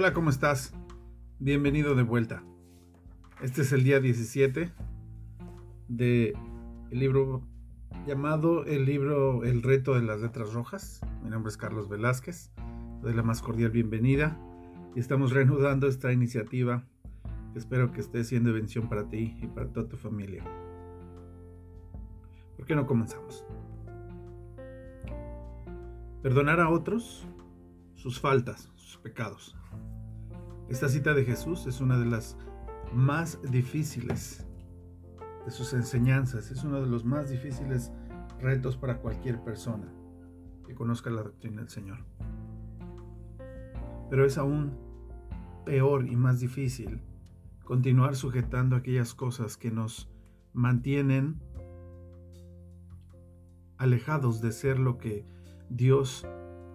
Hola, ¿cómo estás? Bienvenido de vuelta. Este es el día 17 de el libro llamado el libro El reto de las letras rojas. Mi nombre es Carlos Velázquez. doy la más cordial bienvenida y estamos reanudando esta iniciativa espero que esté siendo bendición para ti y para toda tu familia. ¿Por qué no comenzamos? Perdonar a otros sus faltas, sus pecados. Esta cita de Jesús es una de las más difíciles de sus enseñanzas, es uno de los más difíciles retos para cualquier persona que conozca la doctrina del Señor. Pero es aún peor y más difícil continuar sujetando aquellas cosas que nos mantienen alejados de ser lo que Dios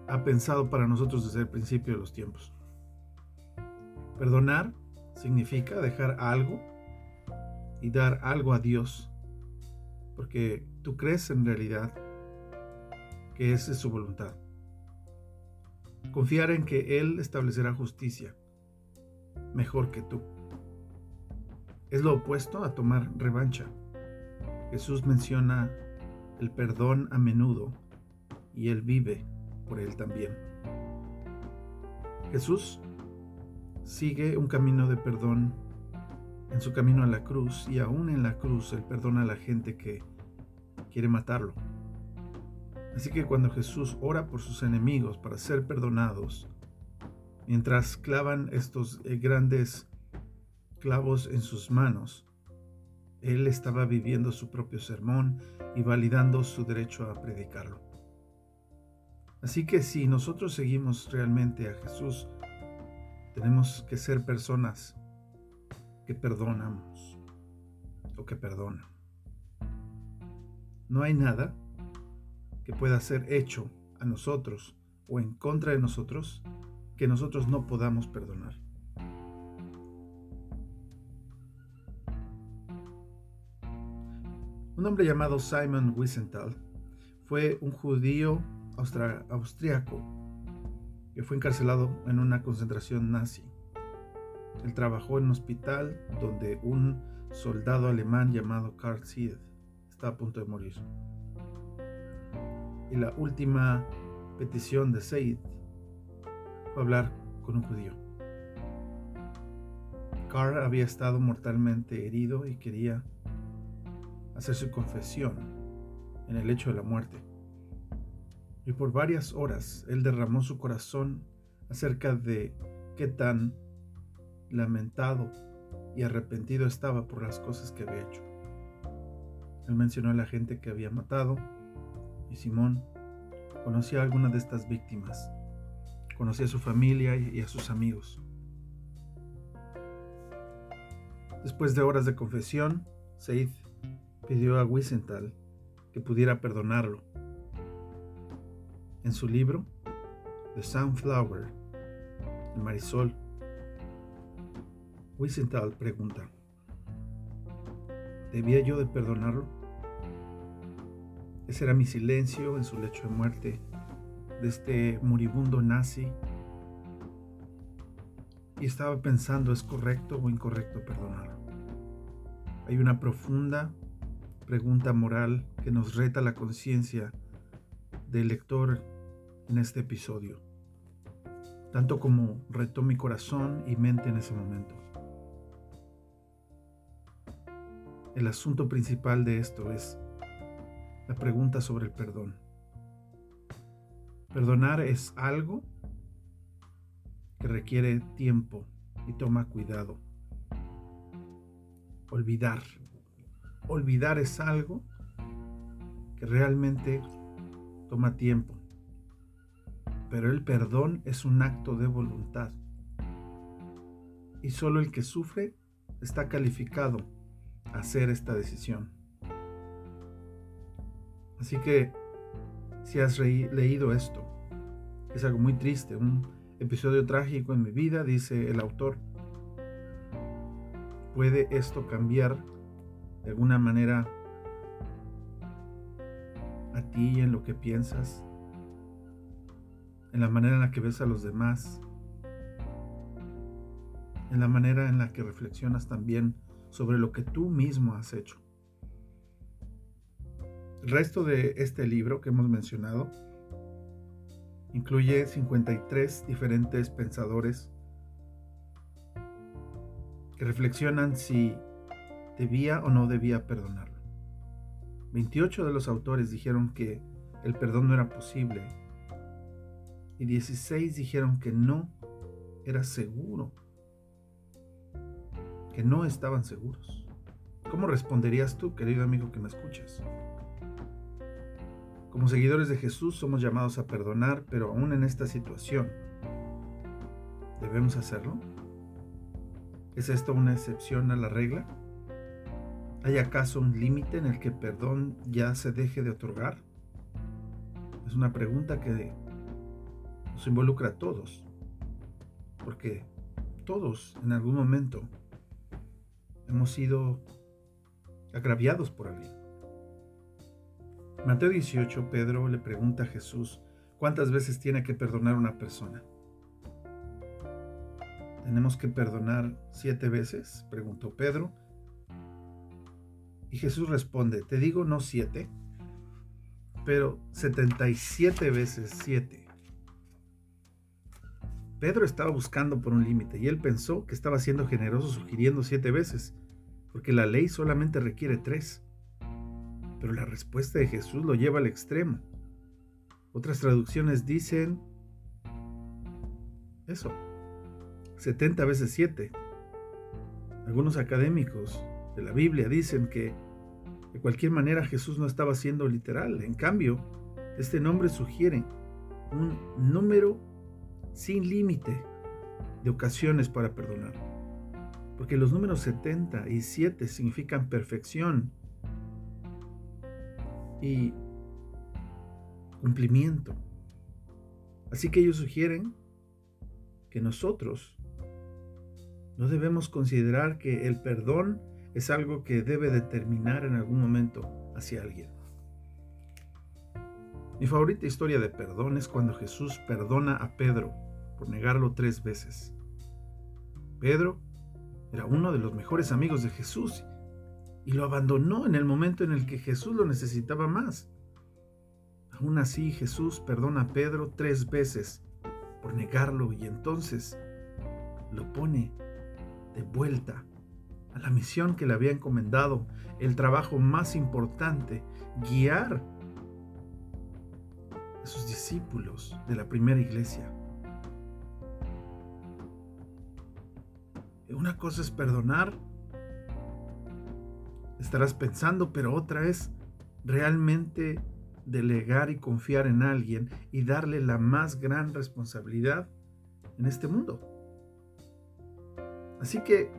ha pensado para nosotros desde el principio de los tiempos. Perdonar significa dejar algo y dar algo a Dios, porque tú crees en realidad que esa es su voluntad. Confiar en que Él establecerá justicia mejor que tú. Es lo opuesto a tomar revancha. Jesús menciona el perdón a menudo y Él vive por Él también. Jesús sigue un camino de perdón en su camino a la cruz y aún en la cruz Él perdona a la gente que quiere matarlo. Así que cuando Jesús ora por sus enemigos para ser perdonados, mientras clavan estos eh, grandes clavos en sus manos, Él estaba viviendo su propio sermón y validando su derecho a predicarlo. Así que si nosotros seguimos realmente a Jesús, tenemos que ser personas que perdonamos o que perdonan. No hay nada que pueda ser hecho a nosotros o en contra de nosotros que nosotros no podamos perdonar. Un hombre llamado Simon Wiesenthal fue un judío austriaco que fue encarcelado en una concentración nazi. Él trabajó en un hospital donde un soldado alemán llamado Karl Seid está a punto de morir. Y la última petición de Seid fue hablar con un judío. Karl había estado mortalmente herido y quería hacer su confesión en el hecho de la muerte y por varias horas él derramó su corazón acerca de qué tan lamentado y arrepentido estaba por las cosas que había hecho. Él mencionó a la gente que había matado y Simón conocía a alguna de estas víctimas. Conocía a su familia y a sus amigos. Después de horas de confesión, Seid pidió a Wiesenthal que pudiera perdonarlo en su libro The Sunflower, el marisol, Wiesenthal pregunta, ¿debía yo de perdonarlo? Ese era mi silencio en su lecho de muerte de este moribundo nazi. Y estaba pensando, ¿es correcto o incorrecto perdonarlo? Hay una profunda pregunta moral que nos reta la conciencia del lector en este episodio, tanto como retó mi corazón y mente en ese momento. El asunto principal de esto es la pregunta sobre el perdón. Perdonar es algo que requiere tiempo y toma cuidado. Olvidar. Olvidar es algo que realmente toma tiempo pero el perdón es un acto de voluntad. Y solo el que sufre está calificado a hacer esta decisión. Así que si has leído esto, es algo muy triste, un episodio trágico en mi vida, dice el autor. ¿Puede esto cambiar de alguna manera a ti en lo que piensas, en la manera en la que ves a los demás, en la manera en la que reflexionas también sobre lo que tú mismo has hecho. El resto de este libro que hemos mencionado incluye 53 diferentes pensadores que reflexionan si debía o no debía perdonarlo. 28 de los autores dijeron que el perdón no era posible y 16 dijeron que no era seguro, que no estaban seguros. ¿Cómo responderías tú, querido amigo que me escuchas? Como seguidores de Jesús somos llamados a perdonar, pero aún en esta situación, ¿debemos hacerlo? ¿Es esto una excepción a la regla? ¿Hay acaso un límite en el que perdón ya se deje de otorgar? Es una pregunta que nos involucra a todos, porque todos en algún momento hemos sido agraviados por alguien. Mateo 18, Pedro le pregunta a Jesús cuántas veces tiene que perdonar una persona. ¿Tenemos que perdonar siete veces? preguntó Pedro. Y Jesús responde, te digo no siete, pero setenta y siete veces siete. Pedro estaba buscando por un límite y él pensó que estaba siendo generoso sugiriendo siete veces, porque la ley solamente requiere tres. Pero la respuesta de Jesús lo lleva al extremo. Otras traducciones dicen eso, 70 veces 7. Algunos académicos de la Biblia dicen que de cualquier manera Jesús no estaba siendo literal. En cambio, este nombre sugiere un número sin límite de ocasiones para perdonar. Porque los números 70 y 7 significan perfección y cumplimiento. Así que ellos sugieren que nosotros no debemos considerar que el perdón es algo que debe determinar en algún momento hacia alguien. Mi favorita historia de perdón es cuando Jesús perdona a Pedro por negarlo tres veces. Pedro era uno de los mejores amigos de Jesús y lo abandonó en el momento en el que Jesús lo necesitaba más. Aún así Jesús perdona a Pedro tres veces por negarlo y entonces lo pone de vuelta a la misión que le había encomendado, el trabajo más importante, guiar a sus discípulos de la primera iglesia. Una cosa es perdonar, estarás pensando, pero otra es realmente delegar y confiar en alguien y darle la más gran responsabilidad en este mundo. Así que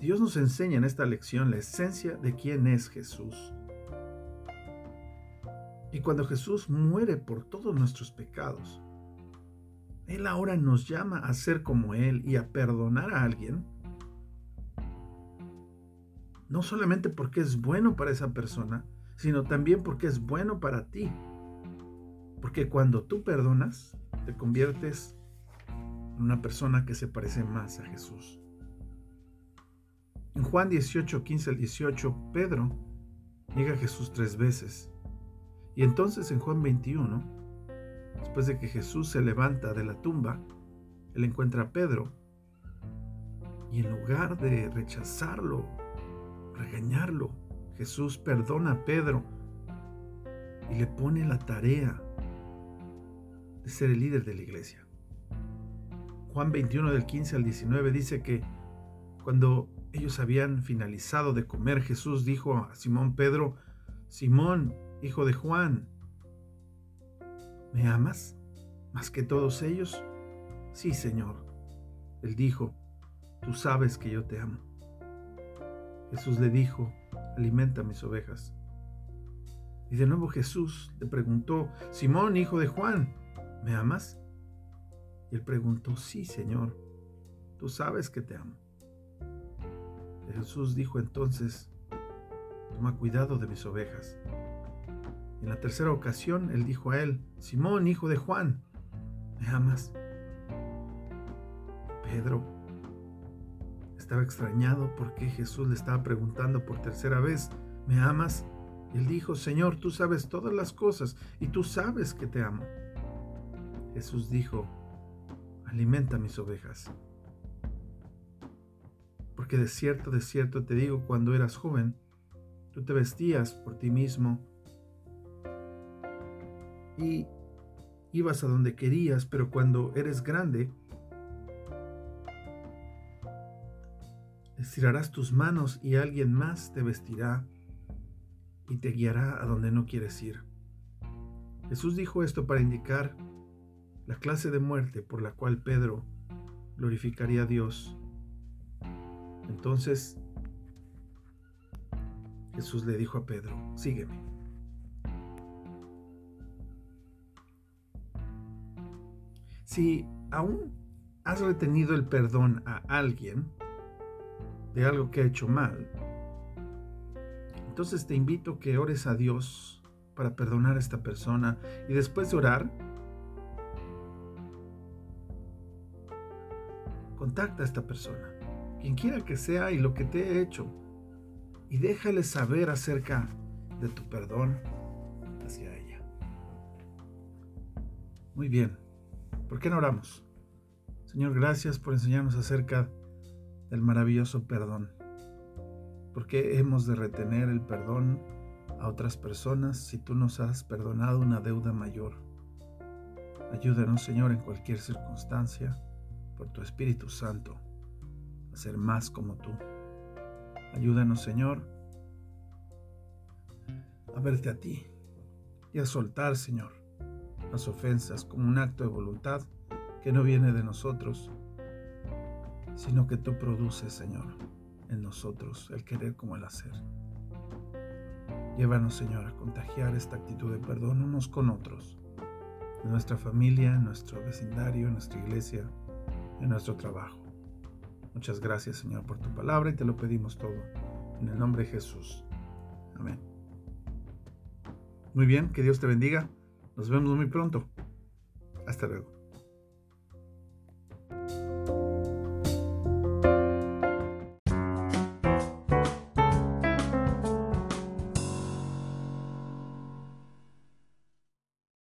Dios nos enseña en esta lección la esencia de quién es Jesús. Y cuando Jesús muere por todos nuestros pecados, Él ahora nos llama a ser como Él y a perdonar a alguien, no solamente porque es bueno para esa persona, sino también porque es bueno para ti. Porque cuando tú perdonas, te conviertes una persona que se parece más a Jesús. En Juan 18, 15 al 18, Pedro niega a Jesús tres veces. Y entonces en Juan 21, después de que Jesús se levanta de la tumba, él encuentra a Pedro y en lugar de rechazarlo, regañarlo, Jesús perdona a Pedro y le pone la tarea de ser el líder de la iglesia. Juan 21 del 15 al 19 dice que cuando ellos habían finalizado de comer, Jesús dijo a Simón Pedro, Simón, hijo de Juan, ¿me amas más que todos ellos? Sí, Señor. Él dijo, tú sabes que yo te amo. Jesús le dijo, alimenta mis ovejas. Y de nuevo Jesús le preguntó, Simón, hijo de Juan, ¿me amas? él preguntó, sí, Señor, tú sabes que te amo. Jesús dijo entonces, toma cuidado de mis ovejas. En la tercera ocasión, él dijo a él, Simón, hijo de Juan, ¿me amas? Pedro, estaba extrañado porque Jesús le estaba preguntando por tercera vez, ¿me amas? Él dijo, Señor, tú sabes todas las cosas y tú sabes que te amo. Jesús dijo, alimenta mis ovejas. Porque de cierto, de cierto te digo, cuando eras joven, tú te vestías por ti mismo y ibas a donde querías, pero cuando eres grande, estirarás tus manos y alguien más te vestirá y te guiará a donde no quieres ir. Jesús dijo esto para indicar la clase de muerte por la cual Pedro glorificaría a Dios. Entonces Jesús le dijo a Pedro, sígueme. Si aún has retenido el perdón a alguien de algo que ha hecho mal, entonces te invito a que ores a Dios para perdonar a esta persona y después de orar, contacta a esta persona, quien quiera que sea y lo que te he hecho, y déjale saber acerca de tu perdón hacia ella. Muy bien, ¿por qué no oramos? Señor, gracias por enseñarnos acerca del maravilloso perdón. ¿Por qué hemos de retener el perdón a otras personas si tú nos has perdonado una deuda mayor? Ayúdanos, Señor, en cualquier circunstancia, por tu Espíritu Santo, a ser más como tú. Ayúdanos, Señor, a verte a ti y a soltar, Señor, las ofensas como un acto de voluntad que no viene de nosotros, sino que tú produces, Señor en nosotros el querer como el hacer. Llévanos, Señor, a contagiar esta actitud de perdón unos con otros, en nuestra familia, en nuestro vecindario, en nuestra iglesia, en nuestro trabajo. Muchas gracias, Señor, por tu palabra y te lo pedimos todo. En el nombre de Jesús. Amén. Muy bien, que Dios te bendiga. Nos vemos muy pronto. Hasta luego.